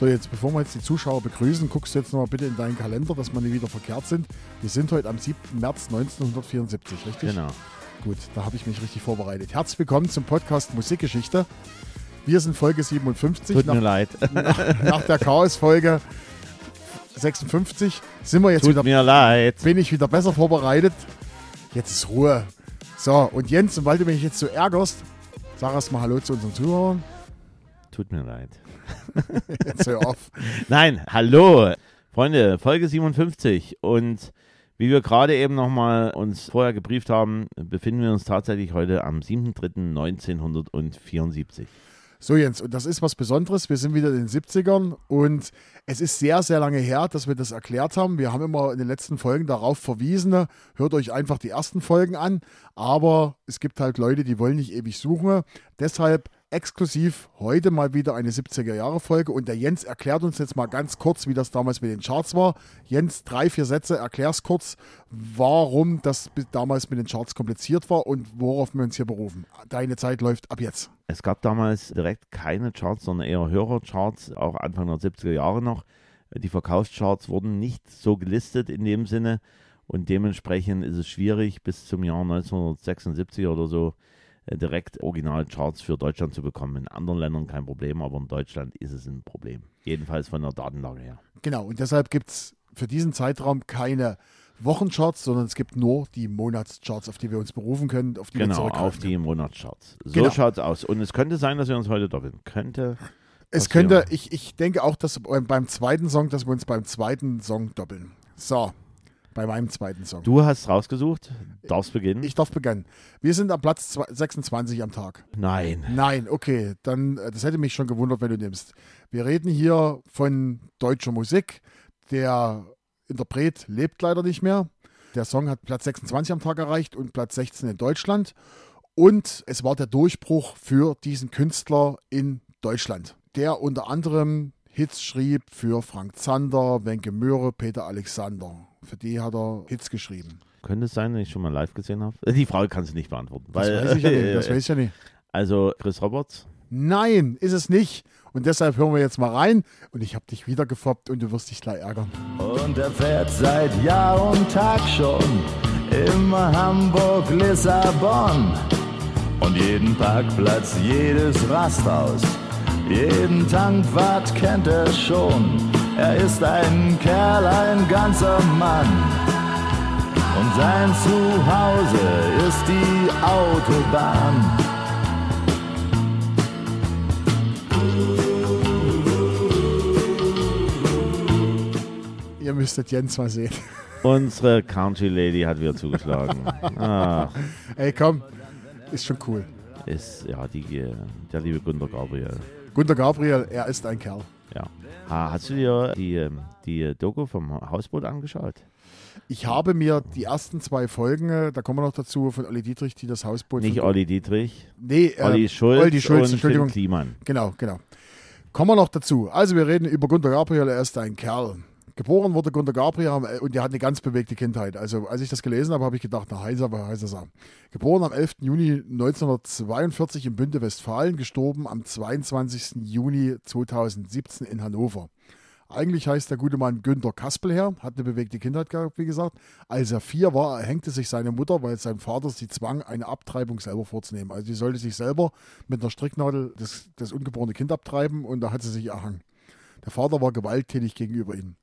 So, jetzt bevor wir jetzt die Zuschauer begrüßen, guckst du jetzt nochmal bitte in deinen Kalender, dass wir nicht wieder verkehrt sind. Wir sind heute am 7. März 1974, richtig? Genau. Gut, da habe ich mich richtig vorbereitet. Herzlich willkommen zum Podcast Musikgeschichte. Wir sind Folge 57. Tut nach, mir leid. Nach, nach der Chaos-Folge 56 sind wir jetzt Tut wieder, mir leid. bin ich wieder besser vorbereitet. Jetzt ist Ruhe. So, und Jens, und weil du mich jetzt so ärgerst, sag erst mal Hallo zu unseren Zuhörern. Tut mir leid. Jetzt hör auf. Nein, hallo. Freunde, Folge 57. Und wie wir gerade eben nochmal uns vorher gebrieft haben, befinden wir uns tatsächlich heute am 7.3.1974. So, Jens, und das ist was Besonderes. Wir sind wieder in den 70ern und es ist sehr, sehr lange her, dass wir das erklärt haben. Wir haben immer in den letzten Folgen darauf verwiesen. Hört euch einfach die ersten Folgen an. Aber es gibt halt Leute, die wollen nicht ewig suchen. Deshalb exklusiv heute mal wieder eine 70er-Jahre-Folge und der Jens erklärt uns jetzt mal ganz kurz, wie das damals mit den Charts war. Jens, drei, vier Sätze, erklär's kurz, warum das damals mit den Charts kompliziert war und worauf wir uns hier berufen. Deine Zeit läuft ab jetzt. Es gab damals direkt keine Charts, sondern eher Hörercharts, auch Anfang der 70er Jahre noch. Die Verkaufscharts wurden nicht so gelistet in dem Sinne und dementsprechend ist es schwierig, bis zum Jahr 1976 oder so direkt Originalcharts für Deutschland zu bekommen. In anderen Ländern kein Problem, aber in Deutschland ist es ein Problem. Jedenfalls von der Datenlage her. Genau, und deshalb gibt es für diesen Zeitraum keine Wochencharts, sondern es gibt nur die Monatscharts, auf die wir uns berufen können, auf die wir Genau, zurückgreifen auf die Monatscharts. So Genau. schaut's aus. Und es könnte sein, dass wir uns heute doppeln. Könnte. Es passieren. könnte, ich, ich denke auch, dass beim beim zweiten Song, dass wir uns beim zweiten Song doppeln. So, bei meinem zweiten Song. Du hast rausgesucht, darfst beginnen. Ich darf beginnen. Wir sind am Platz zwei- 26 am Tag. Nein. Nein, okay, dann, äh, das hätte mich schon gewundert, wenn du nimmst. Wir reden hier von deutscher Musik. Der Interpret lebt leider nicht mehr. Der Song hat Platz 26 am Tag erreicht und Platz 16 in Deutschland. Und es war der Durchbruch für diesen Künstler in Deutschland, der unter anderem Hits schrieb für Frank Zander, Wenke Möhre, Peter Alexander. Für die hat er Hits geschrieben. Könnte es sein, dass ich schon mal live gesehen habe? Die Frage kannst du nicht beantworten. Das Weil, weiß ich ja nicht. Das weiß ich ja nicht. also Chris Roberts. Nein, ist es nicht. Und deshalb hören wir jetzt mal rein. Und ich habe dich wieder gefoppt und du wirst dich gleich ärgern. Und er fährt seit Jahr und Tag schon immer Hamburg, Lissabon. Und jeden Parkplatz, jedes Rasthaus, jeden Tankwart kennt er schon. Er ist ein Kerl, ein ganzer Mann. Und sein Zuhause ist die Autobahn. Ihr müsstet Jens mal sehen. Unsere Country Lady hat wieder zugeschlagen. Ach, Ey, komm. Ist schon cool. ist ja die, äh, der liebe Gunter Gabriel. Gunter Gabriel, er ist ein Kerl. Ja. Ha, hast du dir die, ähm, die Doku vom Hausboot angeschaut? Ich habe mir die ersten zwei Folgen, äh, da kommen wir noch dazu, von Olli Dietrich, die das Hausboot. Nicht Olli Dietrich, Nee, äh, Olli Schulz, Olli Schulz, und Finn Entschuldigung. Kliman. Genau, genau. Kommen wir noch dazu. Also, wir reden über Gunter Gabriel, er ist ein Kerl. Geboren wurde Gunter Gabriel am- und er hat eine ganz bewegte Kindheit. Also, als ich das gelesen habe, habe ich gedacht, na, heißer, aber heißer Sam. Geboren am 11. Juni 1942 in Bünde, Westfalen, gestorben am 22. Juni 2017 in Hannover. Eigentlich heißt der gute Mann Günter Kaspelherr, hat eine bewegte Kindheit gehabt, wie gesagt. Als er vier war, erhängte sich seine Mutter, weil sein Vater sie zwang, eine Abtreibung selber vorzunehmen. Also sie sollte sich selber mit einer Stricknadel das, das ungeborene Kind abtreiben und da hat sie sich erhangen. Der Vater war gewalttätig gegenüber ihm.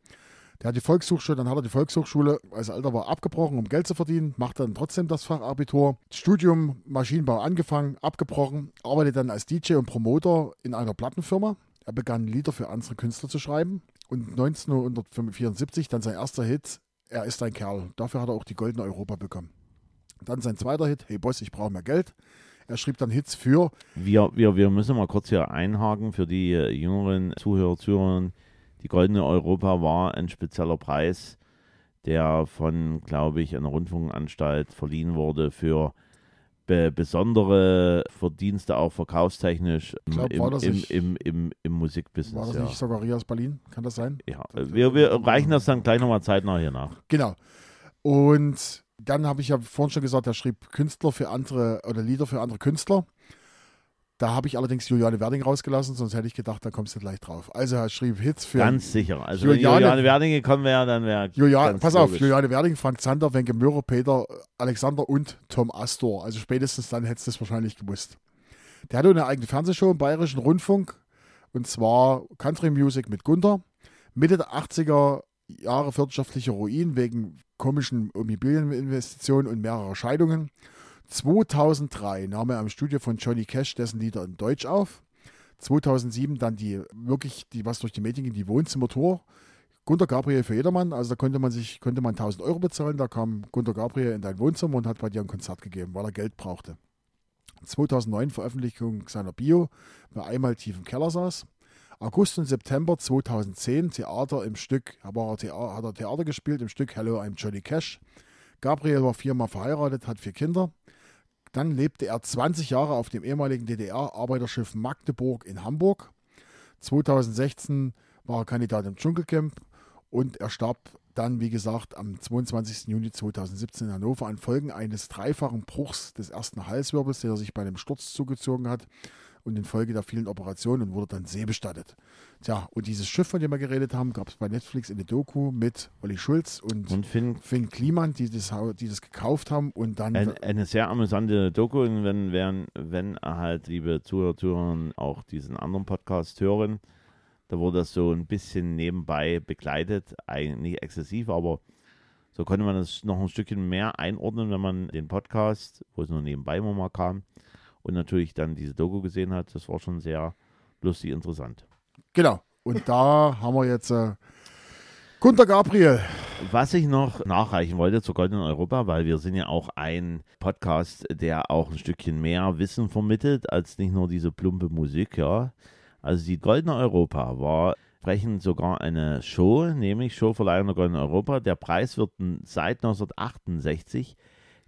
Der hat die Volkshochschule, dann hat er die Volkshochschule, als er älter war, abgebrochen, um Geld zu verdienen, macht dann trotzdem das Fachabitur. Studium Maschinenbau angefangen, abgebrochen, arbeitet dann als DJ und Promoter in einer Plattenfirma. Er begann Lieder für andere Künstler zu schreiben und 1974 dann sein erster Hit, Er ist ein Kerl. Dafür hat er auch die Goldene Europa bekommen. Dann sein zweiter Hit, Hey Boss, ich brauche mehr Geld. Er schrieb dann Hits für Wir, wir, wir müssen mal kurz hier einhaken für die äh, jüngeren Zuhörer, Zuhörerinnen. Die Goldene Europa war ein spezieller Preis, der von, glaube ich, einer Rundfunkanstalt verliehen wurde für be besondere Verdienste, auch verkaufstechnisch im, Glaub, im, war das im, nicht- im, im, im War Musikbusiness. das Ja. nicht Sogaria aus Berlin? Kann das sein? Ja. Wir, wir reichen das dann gleich nochmal zeitnah hier nach. Genau. Und dann habe ich ja vorhin schon gesagt, er schrieb Künstler für andere oder Lieder für andere Künstler. Da habe ich allerdings Juliane Werding rausgelassen, sonst hätte ich gedacht, da kommst du gleich drauf. Also er schrieb Hits für Ganz sicher. Also Juliane- wenn Juliane Werding gekommen wäre, dann wäre Julian, pass auf, logisch. Juliane Werding, Frank Zander, Wenke Möhrer, Peter Alexander und Tom Astor. Also spätestens dann hättest du es wahrscheinlich gewusst. Der hatte eine eigene Fernsehshow im Bayerischen Rundfunk und zwar Country Music mit Gunther. Mitte der 80er Jahre wirtschaftliche Ruin wegen komischen Immobilieninvestitionen und mehrerer Scheidungen. 2003 nahm er am Studio von Johnny Cash dessen Lieder in Deutsch auf. 2007 dann die wirklich, die was durch die Medien ging, die Wohnzimmertour. Gunter Gabriel für jedermann, also da konnte man sich, konnte man 1000 Euro bezahlen, da kam Gunter Gabriel in dein Wohnzimmer und hat bei dir ein Konzert gegeben, weil er Geld brauchte. 2009 Veröffentlichung seiner Bio, wer einmal tief im Keller saß. August und September 2010 Theater im Stück, aber er hat er Theater gespielt im Stück Hello, I'm Johnny Cash. Gabriel war viermal verheiratet, hat vier Kinder. Dann lebte er 20 Jahre auf dem ehemaligen DDR-Arbeiterschiff Magdeburg in Hamburg. 2016 war er Kandidat im Dschungelcamp und er starb dann, wie gesagt, am 22. Juni 2017 in Hannover an Folgen eines dreifachen Bruchs des ersten Halswirbels, den er sich bei einem Sturz zugezogen hat und infolge der vielen Operationen und wurde dann seebestattet. Tja, und dieses Schiff, von dem wir geredet haben, gab es bei Netflix in der Doku mit Olli Schulz und, Und Finn, Finn Kliman, die das, die das gekauft haben und dann ein, eine sehr amüsante Doku, und wenn, wenn, wenn halt, liebe Zuhörer, Zuhörer, auch diesen anderen Podcast hören, da wurde das so ein bisschen nebenbei begleitet, eigentlich nicht exzessiv, aber so konnte man das noch ein Stückchen mehr einordnen, wenn man den Podcast, wo es nur nebenbei mal kam, und natürlich dann diese Doku gesehen hat. Das war schon sehr lustig, interessant. Genau. Und da haben wir jetzt äh, Gunter Gabriel. Was ich noch nachreichen wollte zur Goldenen Europa, weil wir sind ja auch ein Podcast, der auch ein Stückchen mehr Wissen vermittelt, als nicht nur diese plumpe Musik, ja. Also die Goldene Europa war sprechen sogar eine Show, nämlich Showverleihung der Goldenen Europa. Der Preis wird seit 1968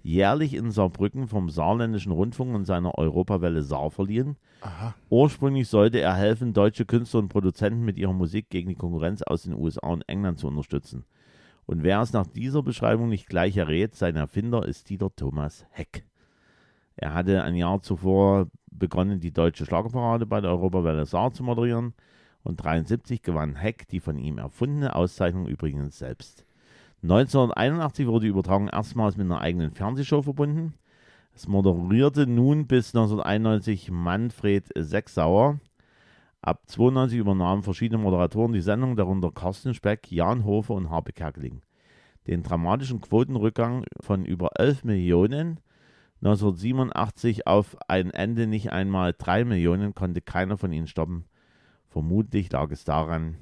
jährlich in Saarbrücken vom Saarländischen Rundfunk und seiner Europawelle Saar verliehen. Aha. Ursprünglich sollte er helfen, deutsche Künstler und Produzenten mit ihrer Musik gegen die Konkurrenz aus den USA und England zu unterstützen. Und wer es nach dieser Beschreibung nicht gleich errät, sein Erfinder ist Dieter Thomas Heck. Er hatte ein Jahr zuvor begonnen, die deutsche Schlagerparade bei der Europawelle Saar zu moderieren und 73 gewann Heck die von ihm erfundene Auszeichnung übrigens selbst. 1981 wurde die Übertragung erstmals mit einer eigenen Fernsehshow verbunden. Es moderierte nun bis 1991 Manfred Sechsauer. Ab 92 übernahmen verschiedene Moderatoren die Sendung, darunter Carsten Speck, Jan Hofer und Harpe Kerkeling. Den dramatischen Quotenrückgang von über 11 Millionen 1987 auf ein Ende nicht einmal 3 Millionen konnte keiner von ihnen stoppen. Vermutlich lag es daran,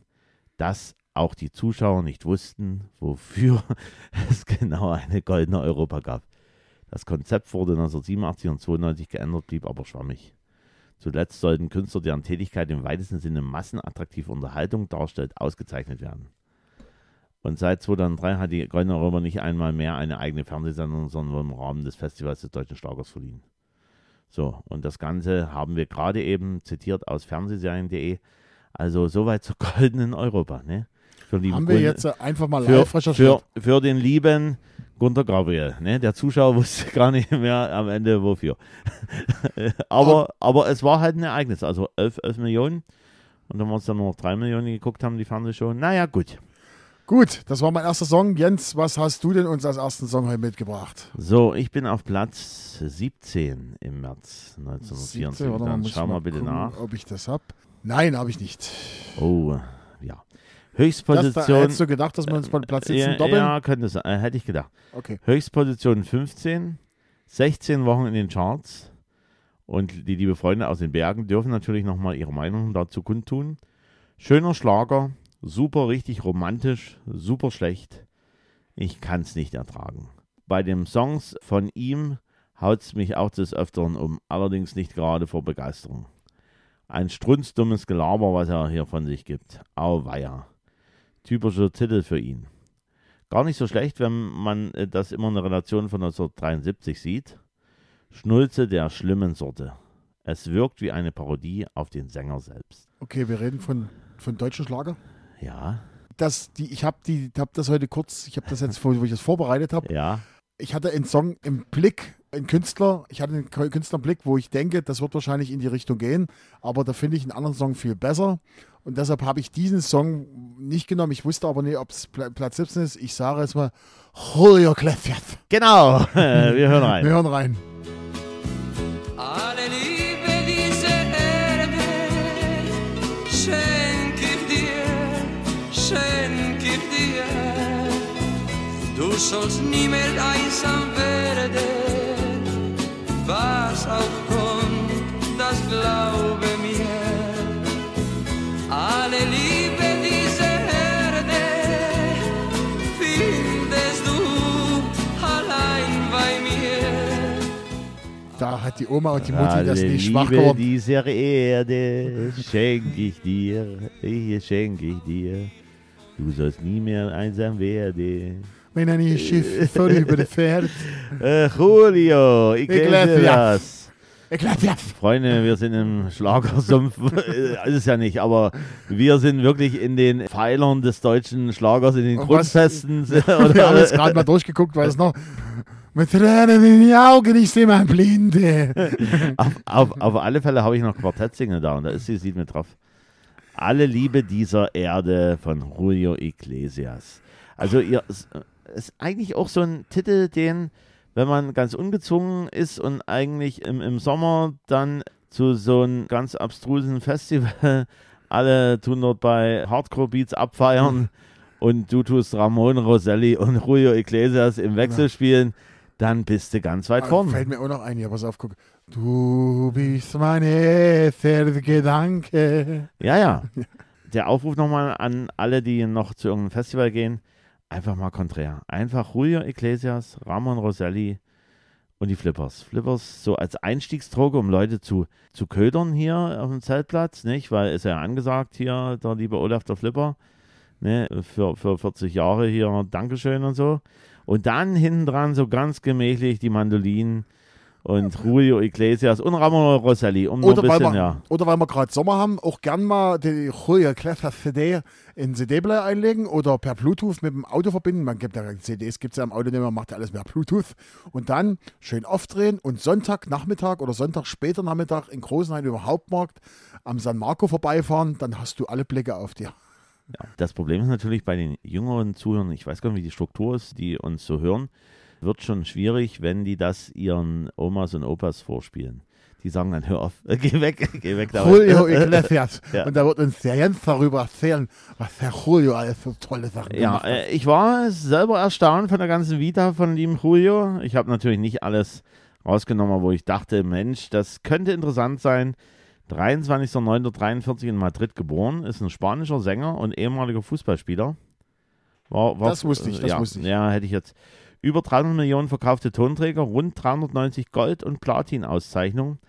dass auch die Zuschauer nicht wussten, wofür es genau eine goldene Europa gab. Das Konzept wurde 1987 und 92 geändert, blieb aber schwammig. Zuletzt sollten Künstler, deren Tätigkeit im weitesten Sinne massenattraktive Unterhaltung darstellt, ausgezeichnet werden. Und seit 2003 hat die Goldene Europa nicht einmal mehr eine eigene Fernsehsendung, sondern im Rahmen des Festivals des Deutschen Schlagers verliehen. So, und das Ganze haben wir gerade eben zitiert aus Fernsehserien.de. Also soweit zur Goldenen Europa. Ne? Für Haben wir jetzt äh, einfach mal für, recherchiert. für, für den lieben Gunter Gabriel. Ne? Der Zuschauer wusste gar nicht mehr am Ende wofür. aber, aber es war halt ein Ereignis. Also 11, 11 Millionen. Und dann waren es dann nur noch 3 Millionen, geguckt haben, die Fernsehshow. Naja, gut. Gut, das war mein erster Song. Jens, was hast du denn uns als ersten Song heute mitgebracht? So, ich bin auf Platz 17 im März 1974. 17, warte mal, dann schauen wir mal bitte gucken, nach. Ob ich das hab? Nein, habe ich nicht. Oh, ja. Das, da Höchstposition. hättest du gedacht, dass wir uns von Platz 17 ja, doppeln? ja, könnte sein. Äh, hätte ich gedacht. Okay. Höchstposition 15, 16 Wochen in den Charts. Und die liebe Freunde aus den Bergen dürfen natürlich nochmal ihre Meinung dazu kundtun. Schöner Schlager, super richtig romantisch, super schlecht. Ich kann es nicht ertragen. Bei den Songs von ihm haut es mich auch des Öfteren um, allerdings nicht gerade vor Begeisterung. Ein strunzdummes Gelaber, was er hier von sich gibt. Auweia. Typischer Titel für ihn. Gar nicht so schlecht, wenn man äh, das immer in der Relation von 1973 sieht. Schnulze der schlimmen Sorte. Es wirkt wie eine Parodie auf den Sänger selbst. Okay, wir reden von, von deutschen Schlager. Ja, Das, die, ich habe die, hab das heute kurz, ich habe das jetzt, wo ich das vorbereitet habe. ja, Ich hatte einen Song im Blick einen Künstler, ich hatte einen Künstlerblick, wo ich denke, das wird wahrscheinlich in die Richtung gehen, aber da finde ich einen anderen Song viel besser. Und deshalb habe ich diesen Song nicht genommen. Ich wusste aber nicht, ob es Platz 17 ist. Ich sage es mal, Julio Iglesias. Genau, wir hören rein. Wir hören rein. Alle Liebe diese Erde schenk ich dir, schenk ich dir. Du sollst nie mehr einsam werden, was auch kommt, das glaube mir. Alle Liebe diese Erde findest du allein bei mir. Da hat die Oma und die Mutti Alle das nicht schwach Liebe geworden. dieser Erde schenk ich dir, ich schenk ich dir. Du sollst nie mehr einsam werden. Wenn ein Schiff vorüber fährt. Äh, Julio, Iglesias. Iglesias. Iglesias. Freunde, wir sind im Schlagersumpf. Äh, ist es ja nicht, aber wir sind wirklich in den Pfeilern des deutschen Schlagers, in den Grundfesten. Wir haben jetzt gerade mal durchgeguckt, weil es noch mit Tränen in die Augen, ich sehe mein Blinde. auf, auf, auf alle Fälle habe ich noch Quartettsingen da und da ist sie, sieht mit drauf. Alle Liebe dieser Erde von Julio Iglesias. Also ihr ist eigentlich auch so ein Titel, den, wenn man ganz ungezwungen ist und eigentlich im, im Sommer dann zu so einem ganz abstrusen Festival, alle tun dort bei Hardcore Beats abfeiern und du tust Ramon Roselli und Julio Iglesias im Wechsel spielen, dann bist du ganz weit vorne. Fällt mir auch noch ein, ja, pass auf, guck. Du bist mein erster Gedanke. Ja, ja. Der Aufruf nochmal an alle, die noch zu irgendeinem Festival gehen, einfach mal konträr. Einfach Julio Iglesias, Ramon Roselli und die Flippers. Flippers so als Einstiegsdroge, um Leute zu, zu ködern hier auf dem Zeltplatz, nicht? Weil ist ja angesagt hier, der liebe Olaf der Flipper, ne? für, für 40 Jahre hier, Dankeschön und so. Und dann hinten dran so ganz gemächlich die Mandolinen und Julio Iglesias und Ramon Roselli, um noch ein Oder weil, bisschen, wir, ja. oder weil wir gerade Sommer haben, auch gern mal die Julio Iglesias CD in CD-Player einlegen oder per Bluetooth mit dem Auto verbinden. Man gibt ja CDs, gibt es ja im Auto nicht mehr, macht ja alles per Bluetooth. Und dann schön aufdrehen und Sonntagnachmittag oder Sonntag später Nachmittag in Großenhain über Hauptmarkt am San Marco vorbeifahren, dann hast du alle Blicke auf dir. Ja, das Problem ist natürlich bei den jüngeren Zuhörern, ich weiß gar nicht, wie die Struktur ist, die uns so hören, wird schon schwierig, wenn die das ihren Omas und Opas vorspielen. Die sagen dann, hör auf, geh weg, geh weg damit. Julio Iglesias. Ja. Und da wird uns der Jens darüber erzählen, was der Julio alles für tolle Sachen Ja, gemacht hat. äh, ich war selber erstaunt von der ganzen Vita von lieben Julio. Ich habe natürlich nicht alles rausgenommen, wo ich dachte, Mensch, das könnte interessant sein. 23.09.43 in Madrid geboren, ist ein spanischer Sänger und ehemaliger Fußballspieler. War, war, Das wusste ich, das ja, wusste ich. Ja, hätte ich jetzt. Über 300 Millionen verkaufte Tonträger, rund 390 Gold- und Platin-Auszeichnungen.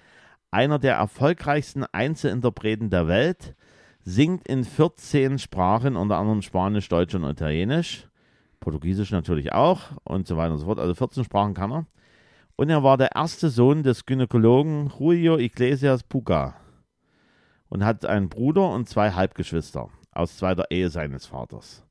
Einer der erfolgreichsten Einzelinterpreten der Welt. Singt in 14 Sprachen, unter anderem Spanisch, Deutsch und Italienisch. Portugiesisch natürlich auch und so weiter und so fort. Also 14 Sprachen kann er. Und er war der erste Sohn des Gynäkologen Julio Iglesias Puga und hat einen Bruder und zwei Halbgeschwister aus zweiter Ehe seines Vaters.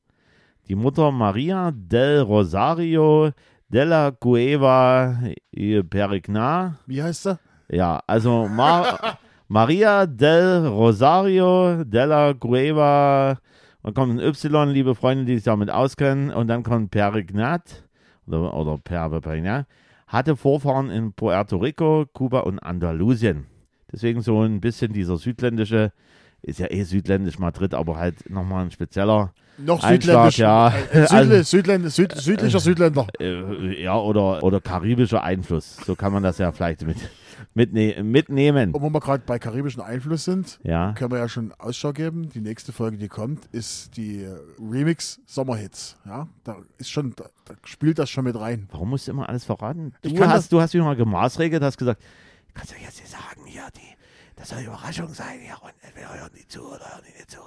Die Mutter Maria del Rosario della Cueva y Perigna. Wie heißt er? Ja, also Mar Maria del Rosario della Cueva. Dann kommt ein Y, liebe Freunde, die sich damit auskennen. Und dann kommt Perignat oder, oder Perignan. Hatte Vorfahren in Puerto Rico, Kuba und Andalusien. Deswegen so ein bisschen dieser südländische, ist ja eh südländisch Madrid, aber halt nochmal ein spezieller Noch Einschlag, südländisch. ja. Äh, Südl Also- Südländ Süd südlicher Südländer. äh, ja, oder, oder karibischer Einfluss. So kann man das ja vielleicht mit, mitne mitnehmen. Und wo wir gerade bei karibischen Einfluss sind, Ja. können wir ja schon Ausschau geben. Die nächste Folge, die kommt, ist die äh, Remix Sommerhits. Ja, da ist schon, da, da spielt das schon mit rein. Warum musst du immer alles verraten? Du hast, du hast mich mal gemaßregelt, hast gesagt, kannst du jetzt nicht sagen, hier, die, das soll Überraschung sein, ja, und entweder hören die zu oder hören die nicht zu.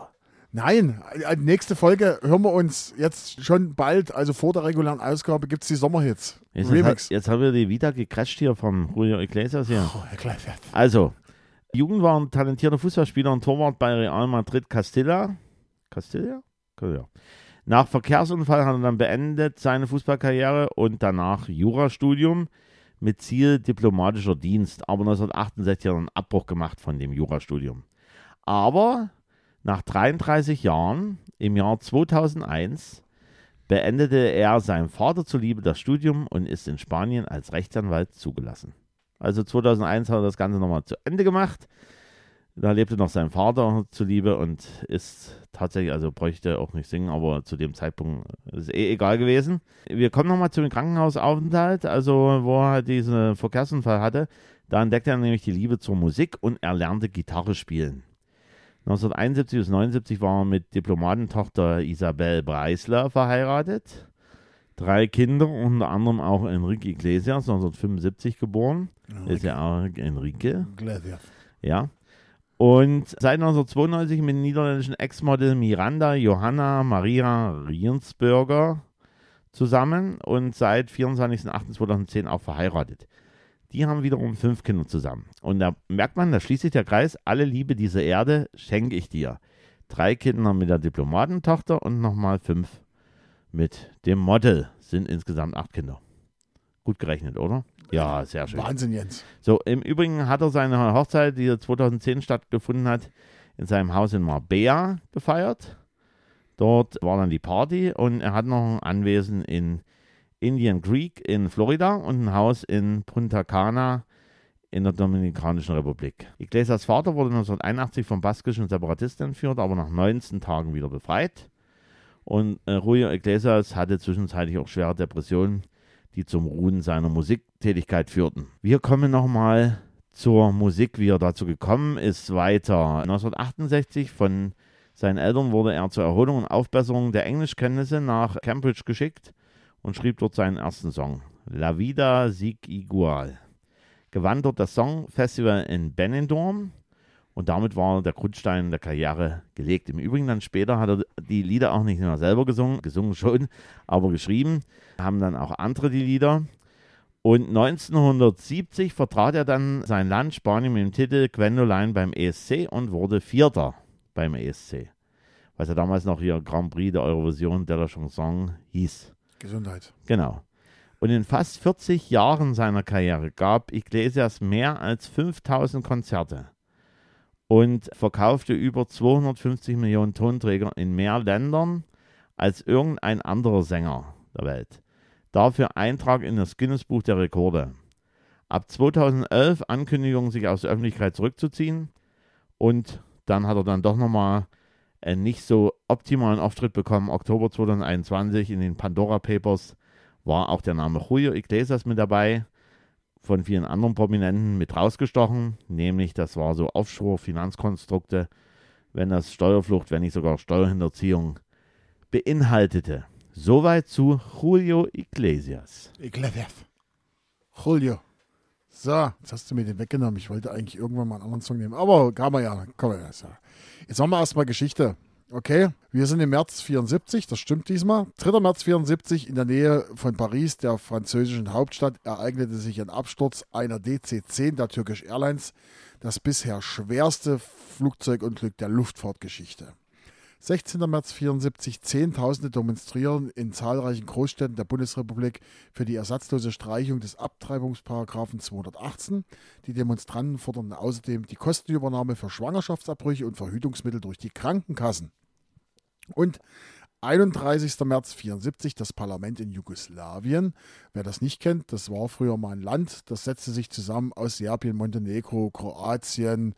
Nein, äh, die nächste Folge hören wir uns jetzt schon bald, also vor der regulären Ausgabe, gibt es die Sommerhits. Jetzt, Remix. Hat, jetzt haben wir die wieder gecrasht hier vom Julio Iglesias hier. Oh. Also, Jugend war ein talentierter Fußballspieler und Torwart bei Real Madrid Castilla. Castilla? Ja. Nach Verkehrsunfall hat er dann beendet seine Fußballkarriere und danach Jurastudium mit Ziel diplomatischer Dienst, aber 1968 hat er einen Abbruch gemacht von dem Jurastudium. Aber nach 33 Jahren, im Jahr 2001, beendete er seinem Vater zuliebe das Studium und ist in Spanien als Rechtsanwalt zugelassen. Also 2001 hat er das Ganze nochmal zu Ende gemacht. Da lebte noch sein Vater zuliebe und ist tatsächlich, also bräuchte auch nicht singen, aber zu dem Zeitpunkt ist eh egal gewesen. Wir kommen nochmal zu dem Krankenhausaufenthalt, also wo er diesen Verkehrsunfall hatte. Da entdeckte er nämlich die Liebe zur Musik und er lernte Gitarre spielen. 1971 bis 1979 war er mit Diplomatentochter Isabel Breisler verheiratet. Drei Kinder, unter anderem auch Enrique Iglesias, 1975 geboren. Ist ja auch Enrique. Gladiator. Ja. Und seit 1992 mit niederländischen Ex-Model Miranda Johanna Maria Riensberger zusammen und seit 24.08.2010 auch verheiratet. Die haben wiederum fünf Kinder zusammen. Und da merkt man, da schließt sich der Kreis, alle Liebe dieser Erde schenke ich dir. Drei Kinder mit der Diplomatentochter und nochmal fünf mit dem Model. Sind insgesamt acht Kinder. Gut gerechnet, oder? Ja, sehr schön. Wahnsinn, Jens. So, im Übrigen hat er seine Hochzeit, die 2010 stattgefunden hat, in seinem Haus in Marbella gefeiert. Dort war dann die Party und er hat noch ein Anwesen in Indian Creek in Florida und ein Haus in Punta Cana in der Dominikanischen Republik. Iglesias Vater wurde 1981 vom baskischen Separatisten entführt, aber nach 19 Tagen wieder befreit. Und äh, Julio Iglesias hatte zwischenzeitlich auch schwere Depressionen, die zum Ruhen seiner Musiktätigkeit führten. Wir kommen nochmal zur Musik, wie er dazu gekommen ist, weiter. 1968 von seinen Eltern wurde er zur Erholung und Aufbesserung der Englischkenntnisse nach Cambridge geschickt und schrieb dort seinen ersten Song, La Vida Sig Igual. Gewann dort das Songfestival in Benidorm und damit war der Grundstein der Karriere gelegt. Im Übrigen dann später hat er die Lieder auch nicht mehr selber gesungen, gesungen schon, aber geschrieben. Haben dann auch andere die Lieder. Und 1970 vertrat er dann sein Land Spanien mit dem Titel Gwendoline beim ESC und wurde Vierter beim ESC. Was ja damals noch hier Grand Prix der Eurovision de la Chanson hieß. Gesundheit. Genau. Und in fast 40 Jahren seiner Karriere gab Iglesias mehr als 5000 Konzerte und verkaufte über 250 Millionen Tonträger in mehr Ländern als irgendein anderer Sänger der Welt. Dafür Eintrag in das Guinness-Buch der Rekorde. Ab 2011 Ankündigung, sich aus der Öffentlichkeit zurückzuziehen und dann hat er dann doch nochmal einen nicht so optimalen Auftritt bekommen. Oktober 2021 in den Pandora Papers war auch der Name Julio Iglesias mit dabei, von vielen anderen Prominenten mit rausgestochen, nämlich das war so Offshore-Finanzkonstrukte, wenn das Steuerflucht, wenn nicht sogar Steuerhinterziehung beinhaltete. Soweit zu Julio Iglesias. Iglesias. Julio. So, jetzt hast du mir den weggenommen. Ich wollte eigentlich irgendwann mal einen anderen Song nehmen. Aber kann man ja. So. Jetzt machen wir erstmal Geschichte. Okay, wir sind im März 74, das stimmt diesmal. 3. März 74 in der Nähe von Paris, der französischen Hauptstadt, ereignete sich ein Absturz einer DC-10 der Turkish Airlines, das bisher schwerste Flugzeugunglück der Luftfahrtgeschichte. 16. März 74, Zehntausende demonstrieren in zahlreichen Großstädten der Bundesrepublik für die ersatzlose Streichung des Abtreibungsparagraphen 218. Die Demonstranten forderten außerdem die Kostenübernahme für Schwangerschaftsabbrüche und Verhütungsmittel durch die Krankenkassen. Und 31. März 74 das Parlament in Jugoslawien. Wer das nicht kennt, das war früher mal ein Land. Das setzte sich zusammen aus Serbien, Montenegro, Kroatien,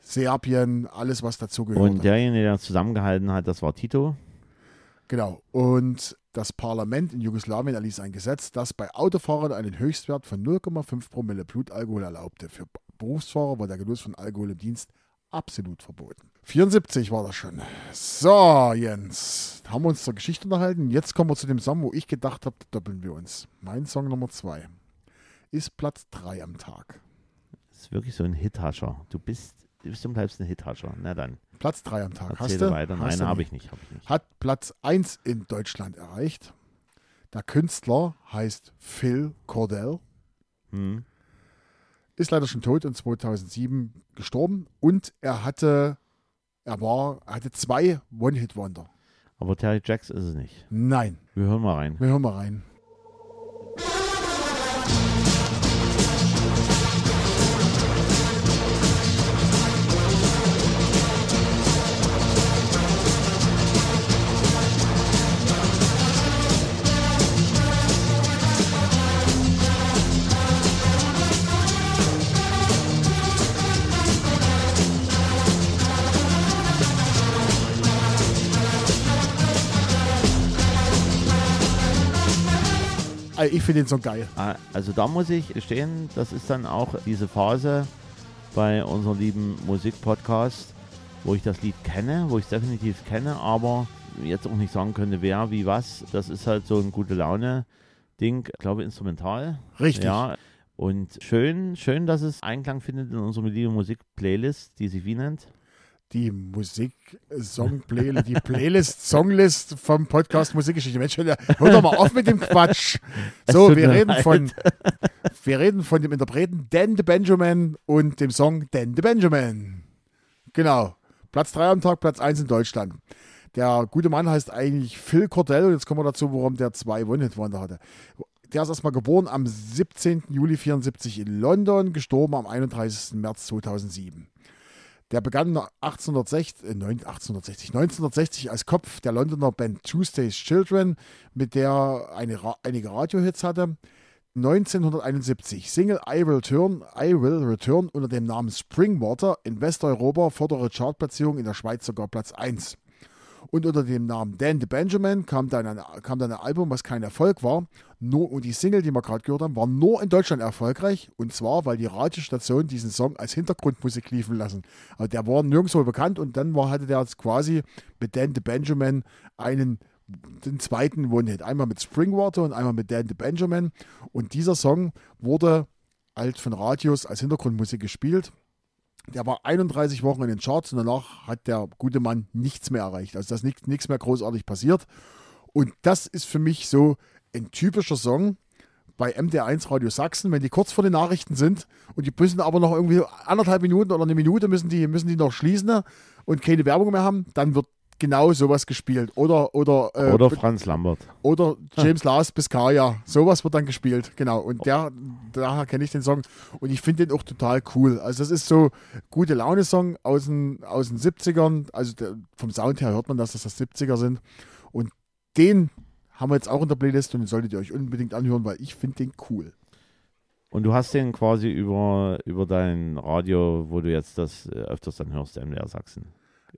Serbien, alles was dazu gehört. Und derjenige, der zusammengehalten hat, das war Tito. Genau. Und das Parlament in Jugoslawien erließ ein Gesetz, das bei Autofahrern einen Höchstwert von 0,5 Promille Blutalkohol erlaubte. Für Berufsfahrer war der Genuss von Alkohol im Dienst absolut verboten. 74 war das schon. So, Jens, haben wir uns zur Geschichte unterhalten. Jetzt kommen wir zu dem Song, wo ich gedacht habe, doppeln wir uns. Mein Song Nummer 2 ist Platz 3 am Tag. Das ist wirklich so ein Hithascher. Du bist, du bist und bleibst ein Hithascher. Na dann, Platz 3 am Tag. erzähl Hast du? weiter. Nein, habe ich nicht. Hab ich nicht. Hat Platz 1 in Deutschland erreicht. Der Künstler heißt Phil Cordell. Hm. Ist leider schon tot und 2007 gestorben und er hatte, er war, er hatte zwei One-Hit-Wonder. Aber Terry Jacks ist es nicht. Nein, Wir hören mal rein. wir hören mal rein. Ich finde den Song geil. Ah, Also da muss ich gestehen, das ist dann auch diese Phase bei unserem lieben Musikpodcast, wo ich das Lied kenne, wo ich es definitiv kenne, aber jetzt auch nicht sagen könnte, wer, wie, was. Das ist halt so ein gute Laune-Ding, ich glaube instrumental. Richtig. Ja. Und schön, schön, dass es Einklang findet in unserer lieben Musik-Playlist, die sich wie nennt. Die Musik-Song-Playlist, die Playlist-Songlist vom Podcast Musikgeschichte. Mensch, hör doch mal auf mit dem Quatsch. So, wir reden von, wir reden von dem Interpreten Dan the Benjamin und dem Song Dan the Benjamin. Genau. Platz 3 am Tag, Platz 1 in Deutschland. Der gute Mann heißt eigentlich Phil Cordell und jetzt kommen wir dazu, warum der zwei One-Hit-Wonder hatte. Der ist erstmal geboren am 17. Juli 74 in London, gestorben am 31. März 2007. Der begann 1860, äh, neun- 1860, 1960 als Kopf der Londoner Band Tuesday's Children, mit der er eine, einige Radiohits hatte. 1971 Single I Will Return, I Will Return unter dem Namen Springwater in Westeuropa vordere Chartplatzierung in der Schweiz sogar Platz 1. Und unter dem Namen Dan the Benjamin kam dann ein, kam dann ein Album, was kein Erfolg war. Nur, und die Single, die wir gerade gehört haben, war nur in Deutschland erfolgreich. Und zwar, weil die Radiostation diesen Song als Hintergrundmusik liefen lassen. Aber der war nirgendwo bekannt und dann war, hatte der jetzt quasi mit Dan the Benjamin einen den zweiten One-Hit. Einmal mit Springwater und einmal mit Dan the Benjamin. Und dieser Song wurde halt von Radios als Hintergrundmusik gespielt. Der war 31 Wochen in den Charts und danach hat der gute Mann nichts mehr erreicht. Also da ist nichts, mehr großartig passiert. Und das ist für mich so ein typischer Song bei MD1 Radio Sachsen, wenn die kurz vor den Nachrichten sind und die müssen aber noch irgendwie anderthalb Minuten oder eine Minute müssen die, müssen die noch schließen und keine Werbung mehr haben, dann wird genau sowas gespielt. Oder, oder, äh, Oder Franz Lambert. oder James Lars Biscaya. Sowas wird dann gespielt, genau. Und der, daher kenne ich den Song und ich finde den auch total cool. Also das ist so gute Laune-Song aus den, aus den 70ern. Also der, vom Sound her hört man, dass das das 70er sind. Und den haben wir jetzt auch in der Playlist und den solltet ihr euch unbedingt anhören, weil ich finde den cool. Und du hast den quasi über, über dein Radio, wo du jetzt das äh, öfters dann hörst, MDR Sachsen.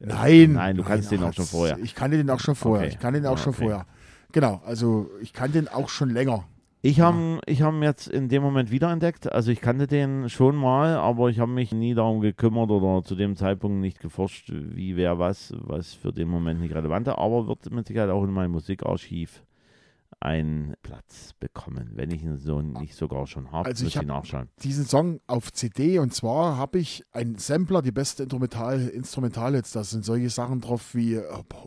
Äh, Nein. Nein, du kannst den auch schon vorher. Ich kannte den auch schon vorher. Okay. Ich kannte den auch schon okay. vorher. Genau, also ich kann den auch schon länger. Ich habe ich hab ihn jetzt in dem Moment wiederentdeckt. Also ich kannte den schon mal, aber ich habe mich nie darum gekümmert oder zu dem Zeitpunkt nicht geforscht, wie, wer, was, was für den Moment nicht relevant war. Aber wird mit Sicherheit auch in meinem Musikarchiv einen Platz bekommen, wenn ich ihn so nicht sogar schon habe. Also ich muss hab- nachschauen. diesen Song auf CD und zwar habe ich einen Sampler, die beste Instrumental, Instrumentalhits. Da sind solche Sachen drauf wie äh,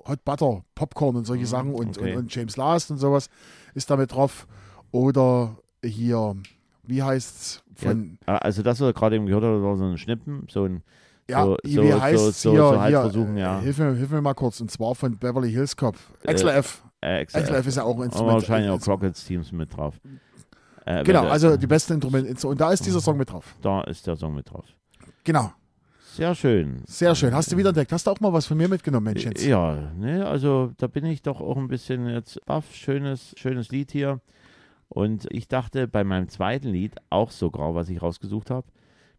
Hot Butter, Popcorn und solche Mhm, Sachen und, okay. und, und James Last und sowas ist damit drauf. Oder hier, wie heißt's von, Ah, Also das, was wir gerade eben gehört haben, war so ein Schnippen, so ein ja, so, wie so, heißt's so, hier, so, so halt hier versuchen, äh, ja. hilf, mir, hilf mir mal kurz und zwar von Beverly Hills Cop. Äh, XLF. Äh, XLF ist ja auch ein Instrument. wahrscheinlich auch Rockets Teams mit drauf. Äh, Genau, der- also die beste Instrument. Und da ist dieser Song mit drauf. Da ist der Song mit drauf. Genau, Sehr schön. sehr schön. Hast du wieder entdeckt? Hast du auch mal was von mir mitgenommen, Mensch? Jetzt? Ja, ne, also da bin ich doch auch ein bisschen jetzt baff. Schönes, schönes Lied hier. Und ich dachte bei meinem zweiten Lied auch sogar, was ich rausgesucht habe,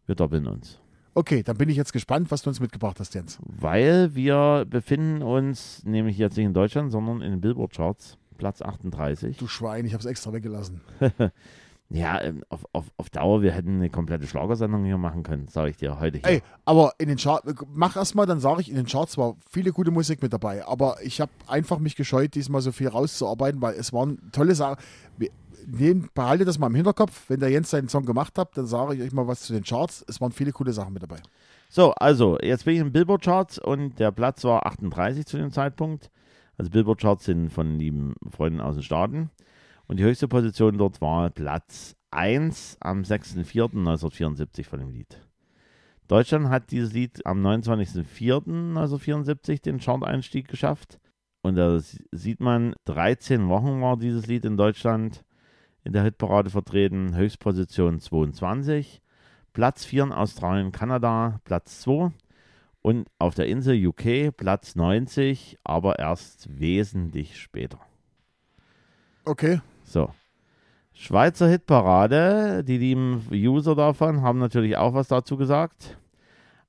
wir doppeln uns. Okay, dann bin ich jetzt gespannt, was du uns mitgebracht hast, Jens. Weil wir befinden uns nämlich jetzt nicht in Deutschland, sondern in den Billboard-Charts, Platz 38. Du Schwein, ich habe es extra weggelassen. Ja, ähm, auf, auf, auf Dauer, wir hätten eine komplette Schlagersendung hier machen können, sage ich dir heute hier. Ey, aber in den Charts, mach erstmal, dann sage ich, in den Charts war viele gute Musik mit dabei. Aber ich habe einfach mich gescheut, diesmal so viel rauszuarbeiten, weil es waren tolle Sachen. Behaltet das mal im Hinterkopf. Wenn der Jens seinen Song gemacht hat, dann sage ich euch mal was zu den Charts. Es waren viele coole Sachen mit dabei. So, also, jetzt bin ich im Billboard-Charts und der Platz war 38 zu dem Zeitpunkt. Also Billboard-Charts sind von lieben Freunden aus den Staaten. Und die höchste Position dort war Platz 1 am 6.4.1974 von dem Lied. Deutschland hat dieses Lied am 29.04.1974 den Chart-Einstieg geschafft. Und da sieht man, 13 Wochen war dieses Lied in Deutschland in der Hitparade vertreten. Höchstposition 22. Platz 4 in Australien, Kanada, Platz 2. Und auf der Insel UK Platz 90, aber erst wesentlich später. Okay. So. Schweizer Hitparade, die lieben User davon haben natürlich auch was dazu gesagt.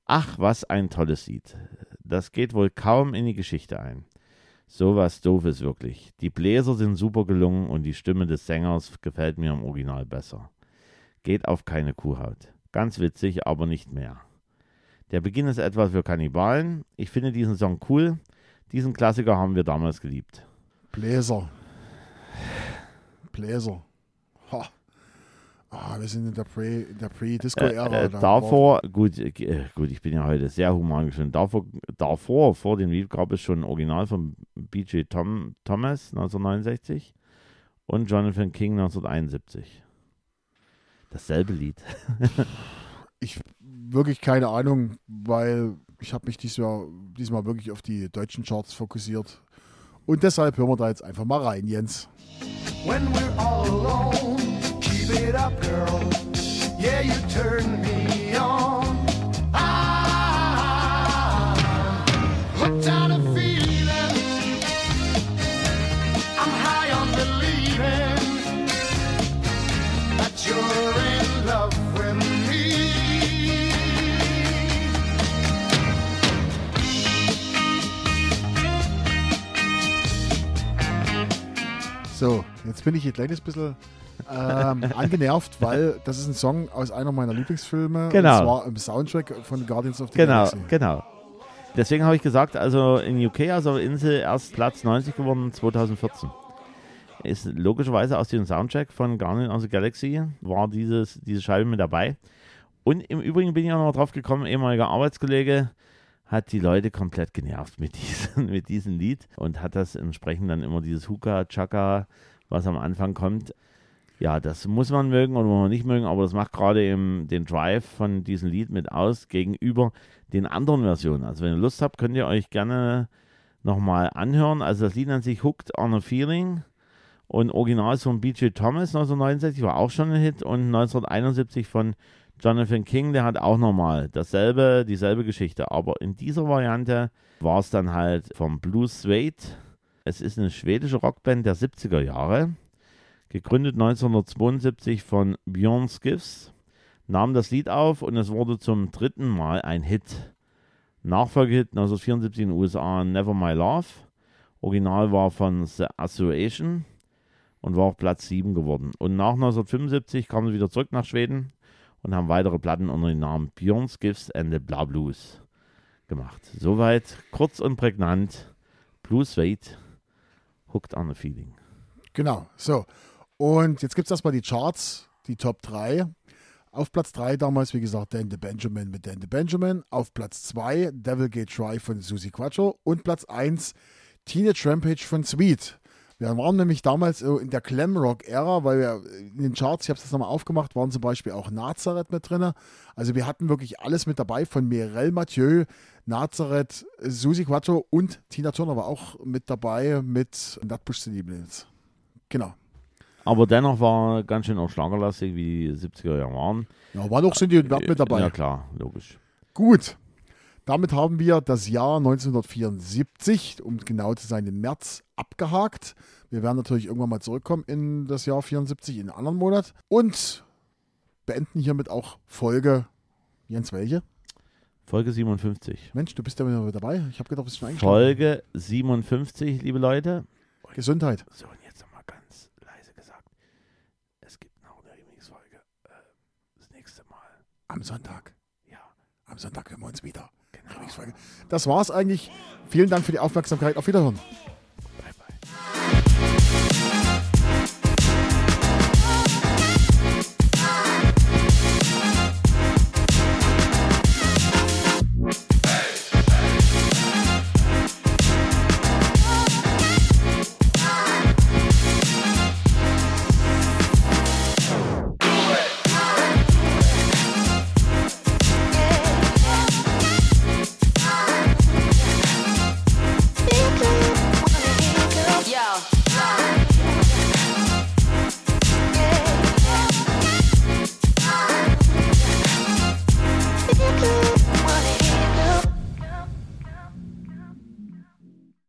Ach, was ein tolles Lied. Das geht wohl kaum in die Geschichte ein. So was Doofes wirklich. Die Bläser sind super gelungen und die Stimme des Sängers gefällt mir im Original besser. Geht auf keine Kuhhaut. Ganz witzig, aber nicht mehr. Der Beginn ist etwas für Kannibalen. Ich finde diesen Song cool. Diesen Klassiker haben wir damals geliebt. Bläser. Bläser. Ha. Ah, wir sind in der Pre- Pre-Disco-Ära. Äh, äh, Da davor, gut, äh, gut, ich bin ja heute sehr human gestimmt. Davor, davor, vor dem Lied, gab es schon ein Original von B.J. Tom, Thomas 1969 und Jonathan King 1971. Dasselbe Lied. Ich wirklich keine Ahnung, weil ich habe mich diesmal, diesmal wirklich auf die deutschen Charts fokussiert. Und deshalb hören wir da jetzt einfach mal rein, Jens. when we're all alone. Keep it up, girl. Yeah, you turn me on. I'm hooked jetzt bin ich ein kleines bisschen ähm, angenervt, weil das ist ein Song aus einer meiner Lieblingsfilme. Genau. Und zwar im Soundtrack von Guardians of the Genau, Galaxy. genau. Deswegen habe ich gesagt, also in UK, also Insel, erst Platz 90 geworden 2014. Ist logischerweise aus dem Soundtrack von Guardians of the Galaxy war dieses, diese Scheibe mit dabei. Und im Übrigen bin ich auch noch drauf gekommen, ehemaliger Arbeitskollege hat die Leute komplett genervt mit diesem, mit diesem Lied und hat das entsprechend dann immer dieses Hookah, Chaka, was am Anfang kommt. Ja, das muss man mögen oder muss man nicht mögen, aber das macht gerade eben den Drive von diesem Lied mit aus gegenüber den anderen Versionen. Also wenn ihr Lust habt, könnt ihr euch gerne nochmal anhören. Also das Lied nennt sich Hooked on a Feeling und original ist von B.J. Thomas 1969, war auch schon ein Hit und 1971 von Jonathan King, der hat auch nochmal dasselbe, dieselbe Geschichte. Aber in dieser Variante war es dann halt vom Blues Suede. Es ist eine schwedische Rockband der 70er Jahre, gegründet 1972 von Björn Skifs, nahm das Lied auf und es wurde zum dritten Mal ein Hit. Nachfolgehit 1974 in den USA Never My Love. Original war von The Association und war auf Platz 7 geworden. Und nach 1975 kamen sie wieder zurück nach Schweden und haben weitere Platten unter dem Namen Björn's Gifts and the Blah Blues gemacht. Soweit kurz und prägnant. Blues Wait, Hooked on a Feeling. Genau, so. Und jetzt gibt es erstmal die Charts, die Top 3. Auf Platz 3 damals, wie gesagt, Dan the Benjamin mit Dan the Benjamin. Auf Platz 2 Devil Gate Try von Susie Quattro. Und Platz 1 Teenage Rampage von Sweet. Wir waren nämlich damals so in der Glamrock-Ära, weil wir in den Charts, ich habe es jetzt nochmal aufgemacht, waren zum Beispiel auch Nazareth mit drin. Also wir hatten wirklich alles mit dabei, von Mirel Mathieu, Nazareth, Susi Quattro und Tina Turner war auch mit dabei mit Nutbush City Blues. Genau. Aber dennoch war ganz schön auch schlagerlastig, wie die 70er Jahre waren. Ja, war doch sind die überhaupt mit dabei. Ja klar, logisch. Gut. Damit haben wir das Jahr 1974, um genau zu sein, den März abgehakt. Wir werden natürlich irgendwann mal zurückkommen in das Jahr 74, in einen anderen Monat. Und beenden hiermit auch Folge. Jens, welche? Folge 57. Mensch, du bist ja wieder dabei. Ich habe gedacht, du bist schon eingeschlafen. Folge 57, liebe Leute. Gesundheit. So, und jetzt nochmal ganz leise gesagt. Es gibt noch eine Remix-Folge. Äh, das nächste Mal. Am Sonntag. Ja, Am Sonntag hören wir uns wieder. genau. Das war's eigentlich. Vielen Dank für die Aufmerksamkeit. Auf Wiederhören.